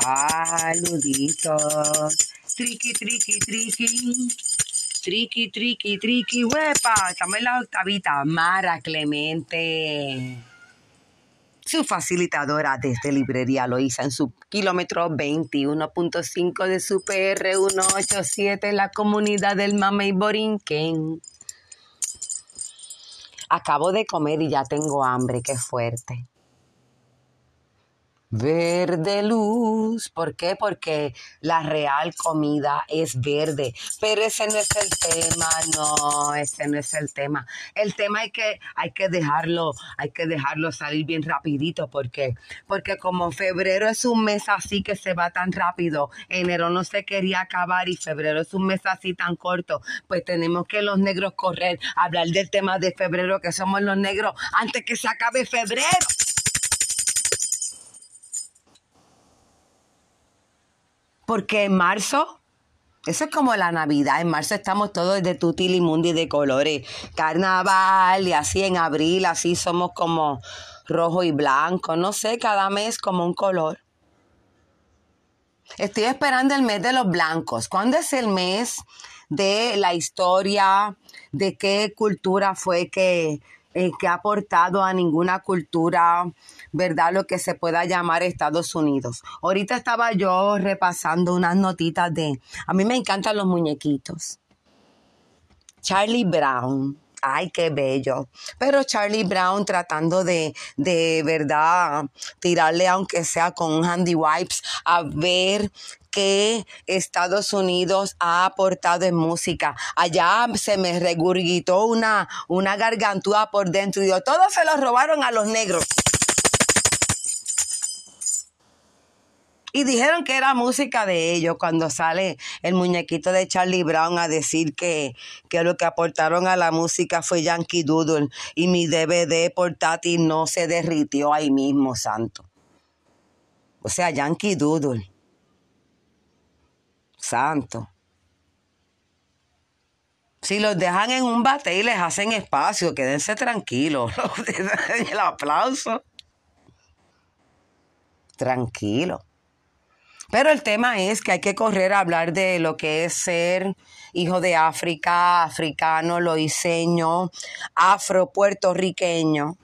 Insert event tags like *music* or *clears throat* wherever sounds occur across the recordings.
Saluditos. Triqui, triqui, triqui. Triqui, triqui, triqui, huepa. Estamos en la octavita. Mara Clemente. Su facilitadora desde Librería Loíza en su kilómetro 21.5 de su PR 187 en la comunidad del Mamey Borinquen. Acabo de comer y ya tengo hambre, qué fuerte. Verde luz. ¿Por qué? Porque la real comida es verde. Pero ese no es el tema, no, ese no es el tema. El tema hay que, hay que dejarlo, hay que dejarlo salir bien rapidito. ¿Por qué? Porque como febrero es un mes así que se va tan rápido, enero no se quería acabar y febrero es un mes así tan corto, pues tenemos que los negros correr, hablar del tema de febrero que somos los negros antes que se acabe febrero. Porque en marzo, eso es como la Navidad. En marzo estamos todos de tutil y de colores. Carnaval y así en abril, así somos como rojo y blanco. No sé, cada mes como un color. Estoy esperando el mes de los blancos. ¿Cuándo es el mes de la historia? ¿De qué cultura fue que, eh, que ha aportado a ninguna cultura ¿verdad? Lo que se pueda llamar Estados Unidos. Ahorita estaba yo repasando unas notitas de, a mí me encantan los muñequitos. Charlie Brown. Ay, qué bello. Pero Charlie Brown tratando de, de verdad, tirarle aunque sea con handy wipes a ver qué Estados Unidos ha aportado en música. Allá se me regurgitó una, una gargantúa por dentro y digo, todos se los robaron a los negros. Y dijeron que era música de ellos cuando sale el muñequito de Charlie Brown a decir que, que lo que aportaron a la música fue Yankee Doodle y mi DVD portátil no se derritió ahí mismo, santo. O sea, Yankee Doodle. Santo. Si los dejan en un bate y les hacen espacio, quédense tranquilos. *laughs* El aplauso. Tranquilo. Pero el tema es que hay que correr a hablar de lo que es ser hijo de África, africano, loiseño, afro-puertorriqueño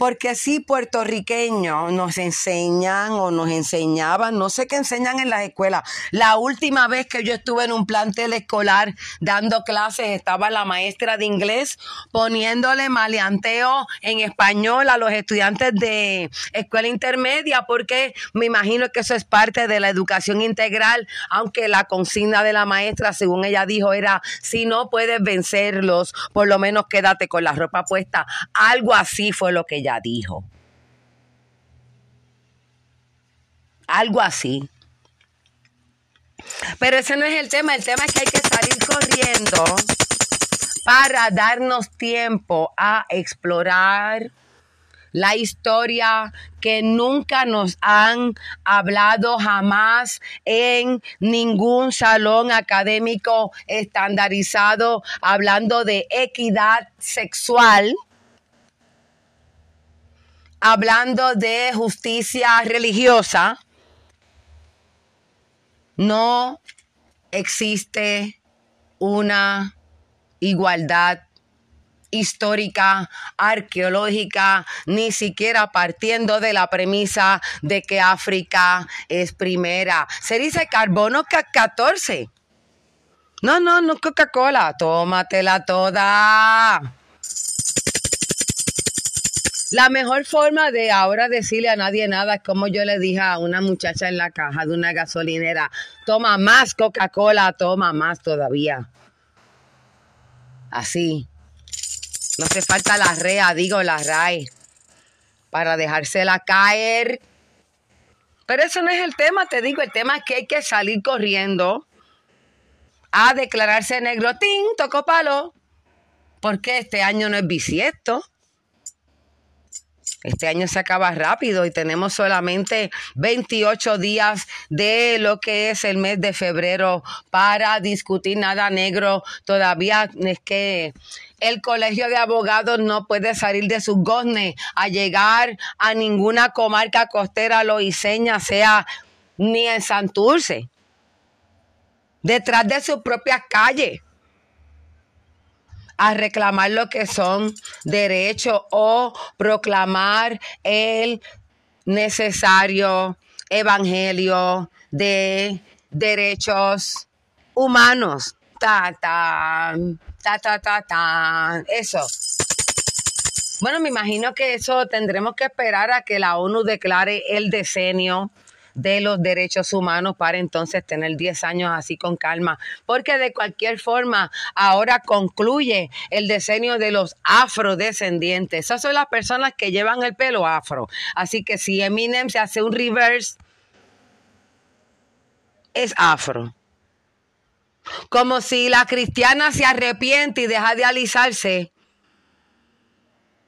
porque sí puertorriqueños nos enseñan o nos enseñaban, no sé qué enseñan en las escuelas. La última vez que yo estuve en un plantel escolar dando clases estaba la maestra de inglés poniéndole maleanteo en español a los estudiantes de escuela intermedia porque me imagino que eso es parte de la educación integral, aunque la consigna de la maestra, según ella dijo, era si no puedes vencerlos, por lo menos quédate con la ropa puesta. Algo así fue lo que ella dijo. Algo así. Pero ese no es el tema, el tema es que hay que salir corriendo para darnos tiempo a explorar la historia que nunca nos han hablado jamás en ningún salón académico estandarizado hablando de equidad sexual hablando de justicia religiosa, no existe una igualdad histórica, arqueológica, ni siquiera partiendo de la premisa de que África es primera. Se dice carbono 14. No, no, no Coca-Cola, tómatela toda. La mejor forma de ahora decirle a nadie nada es como yo le dije a una muchacha en la caja de una gasolinera, toma más Coca-Cola, toma más todavía. Así. No hace falta la rea, digo la RAE, para dejársela caer. Pero eso no es el tema, te digo, el tema es que hay que salir corriendo a declararse negro. ¡Tin! Tocó palo. Porque este año no es bisiesto. Este año se acaba rápido y tenemos solamente 28 días de lo que es el mes de febrero para discutir nada negro. Todavía es que el colegio de abogados no puede salir de sus goznes a llegar a ninguna comarca costera loiseña, sea ni en Santurce, detrás de sus propias calles, a reclamar lo que son derechos o proclamar el necesario evangelio de derechos humanos. Ta, ta, ta, ta, ta, ta. Eso. Bueno, me imagino que eso tendremos que esperar a que la ONU declare el decenio de los derechos humanos para entonces tener 10 años así con calma. Porque de cualquier forma, ahora concluye el decenio de los afrodescendientes. Esas son las personas que llevan el pelo afro. Así que si Eminem se hace un reverse, es afro. Como si la cristiana se arrepiente y deja de alisarse.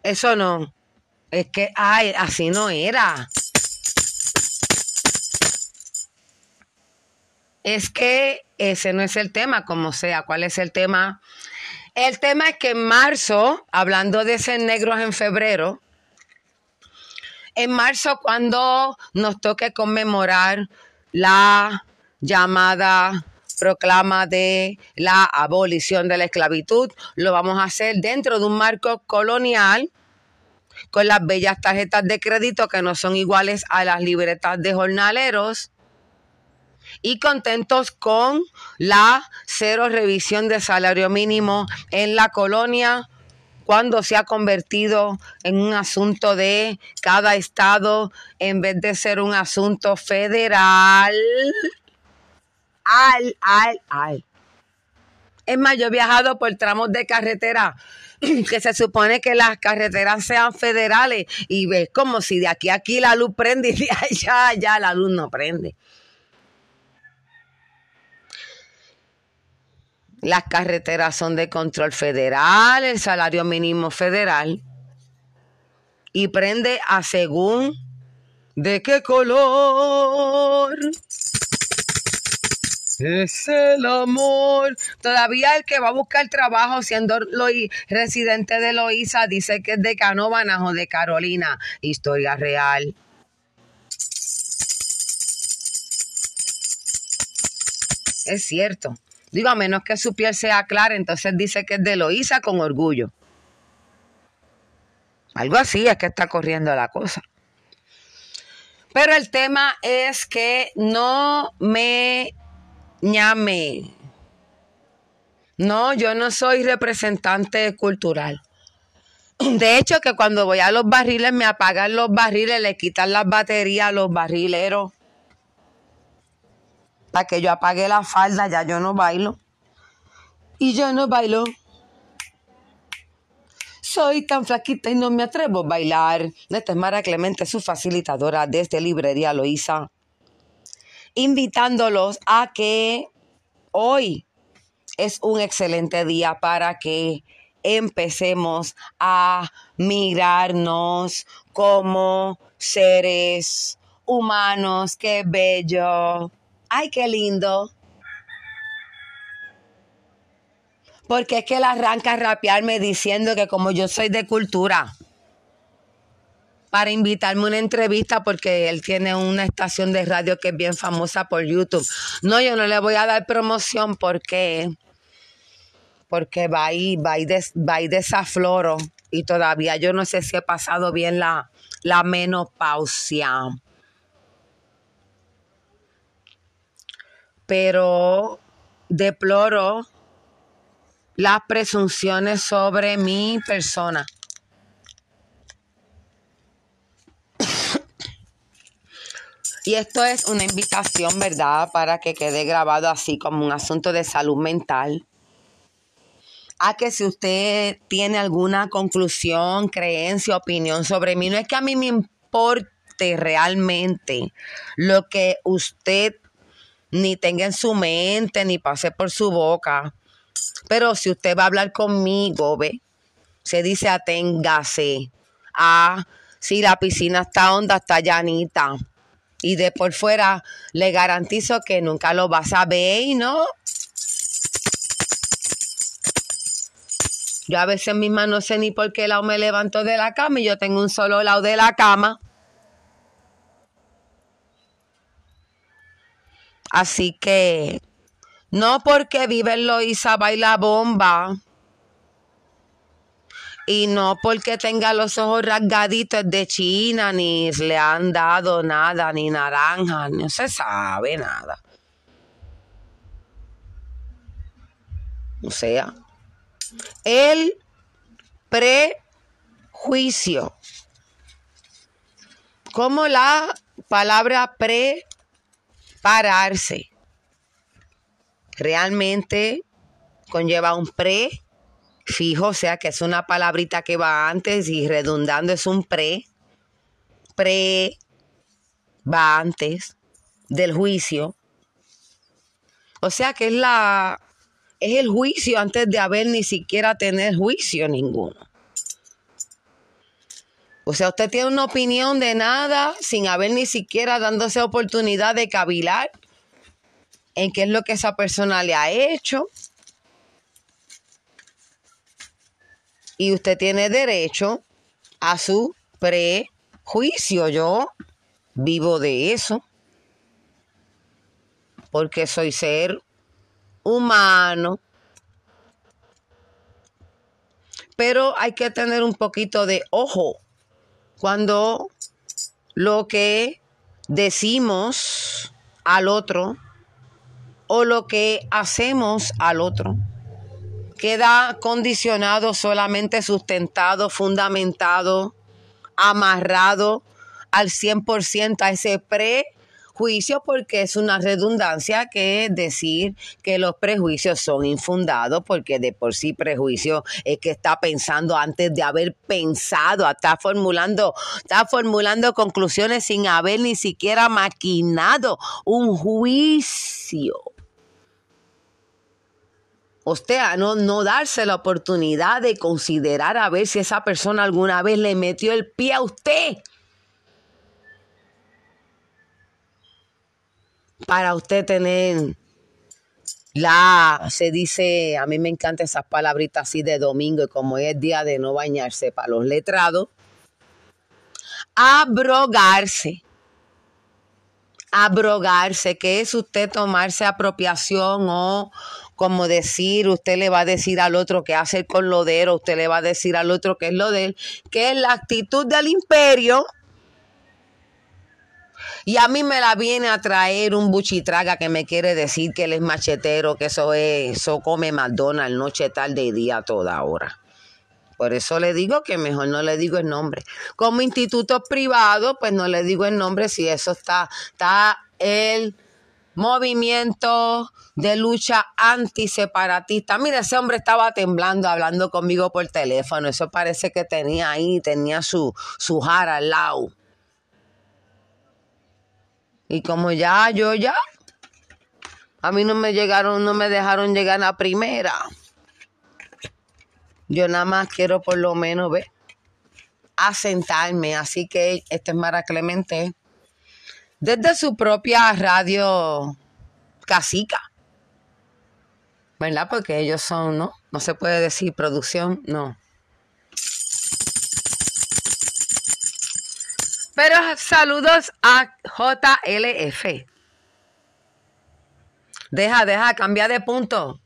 Eso no. Es que, ay, así no era. Es que ese no es el tema, como sea. ¿Cuál es el tema? El tema es que en marzo, hablando de ser negros en febrero, en marzo cuando nos toque conmemorar la llamada proclama de la abolición de la esclavitud. Lo vamos a hacer dentro de un marco colonial con las bellas tarjetas de crédito que no son iguales a las libretas de jornaleros y contentos con la cero revisión de salario mínimo en la colonia cuando se ha convertido en un asunto de cada estado en vez de ser un asunto federal al, al, al. Es más, yo he viajado por tramos de carretera *clears throat* que se supone que las carreteras sean federales y ves como si de aquí a aquí la luz prende y de *laughs* allá allá la luz no prende. Las carreteras son de control federal, el salario mínimo federal y prende a según de qué color es el amor. Todavía el que va a buscar trabajo siendo residente de Loíza dice que es de Canóvanas o de Carolina. Historia real. Es cierto. Digo, a menos que su piel sea clara, entonces dice que es de Loíza con orgullo. Algo así es que está corriendo la cosa. Pero el tema es que no me ñame. No, yo no soy representante cultural. *clears throat* De hecho, que cuando voy a los barriles me apagan los barriles, le quitan las baterías a los barrileros. Para que yo apague la falda, ya yo no bailo. Y yo no bailo. Soy tan flaquita y no me atrevo a bailar. Esta es Mara Clemente, su facilitadora desde Librería Loíza invitándolos a que hoy es un excelente día para que empecemos a mirarnos como seres humanos. Qué bello. Ay, qué lindo. Porque es que él arranca a rapearme diciendo que como yo soy de cultura para invitarme a una entrevista porque él tiene una estación de radio que es bien famosa por YouTube. No, yo no le voy a dar promoción porque porque va y, va y, va y desafloro y todavía yo no sé si he pasado bien la, la menopausia. Pero deploro las presunciones sobre mi persona. Y esto es una invitación, ¿verdad? Para que quede grabado así como un asunto de salud mental. A que si usted tiene alguna conclusión, creencia, opinión sobre mí, no es que a mí me importe realmente lo que usted ni tenga en su mente, ni pase por su boca. Pero si usted va a hablar conmigo, ¿ve? Se dice aténgase a si la piscina está honda, está llanita y de por fuera le garantizo que nunca lo vas a ver, ¿no? Yo a veces misma no sé ni por qué lado me levanto de la cama y yo tengo un solo lado de la cama. Así que no porque vive Loíza baila bomba. Y no porque tenga los ojos rasgaditos de China, ni le han dado nada, ni naranja, no se sabe nada. O sea, el prejuicio. Como la palabra prepararse realmente conlleva un pre fijo, o sea que es una palabrita que va antes y redundando es un pre. Pre va antes del juicio. O sea que es la es el juicio antes de haber ni siquiera tener juicio ninguno. O sea, usted tiene una opinión de nada sin haber ni siquiera dándose oportunidad de cavilar en qué es lo que esa persona le ha hecho. Y usted tiene derecho a su prejuicio. Yo vivo de eso. Porque soy ser humano. Pero hay que tener un poquito de ojo cuando lo que decimos al otro o lo que hacemos al otro queda condicionado, solamente sustentado, fundamentado, amarrado al 100% a ese pre juicio porque es una redundancia que decir que los prejuicios son infundados porque de por sí prejuicio es que está pensando antes de haber pensado, está formulando, está formulando conclusiones sin haber ni siquiera maquinado un juicio. O sea, no, no darse la oportunidad de considerar a ver si esa persona alguna vez le metió el pie a usted. Para usted tener la, se dice, a mí me encantan esas palabritas así de domingo y como es día de no bañarse para los letrados, abrogarse. Abrogarse, que es usted tomarse apropiación o como decir, usted le va a decir al otro qué hacer con lo de él, o usted le va a decir al otro qué es lo de él, que es la actitud del imperio y a mí me la viene a traer un buchitraga que me quiere decir que él es machetero, que eso es, eso come McDonald's noche, tarde y día toda hora. Por eso le digo que mejor no le digo el nombre. Como instituto privado, pues no le digo el nombre si eso está, está el movimiento de lucha antiseparatista. Mira, ese hombre estaba temblando hablando conmigo por teléfono. Eso parece que tenía ahí, tenía su, su jara al lado. Y como ya, yo ya, a mí no me llegaron, no me dejaron llegar a la primera. Yo nada más quiero por lo menos ver, asentarme. Así que este es Mara Clemente. Desde su propia radio casica. ¿Verdad? Porque ellos son, ¿no? No se puede decir producción, no. Pero saludos a JLF. Deja, deja, cambia de punto.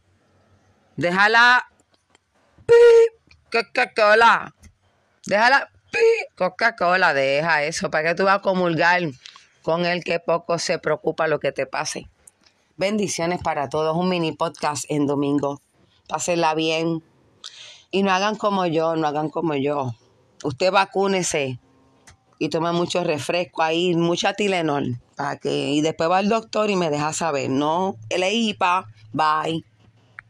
Déjala. Coca-Cola. Déjala. Coca-Cola. Deja eso. ¿Para que tú vas a comulgar con el que poco se preocupa lo que te pase? Bendiciones para todos. Un mini podcast en domingo. Pásenla bien. Y no hagan como yo, no hagan como yo. Usted vacúnese y toma mucho refresco ahí, mucha Tilenol, para que, y después va al doctor y me deja saber, no, el IPA, bye.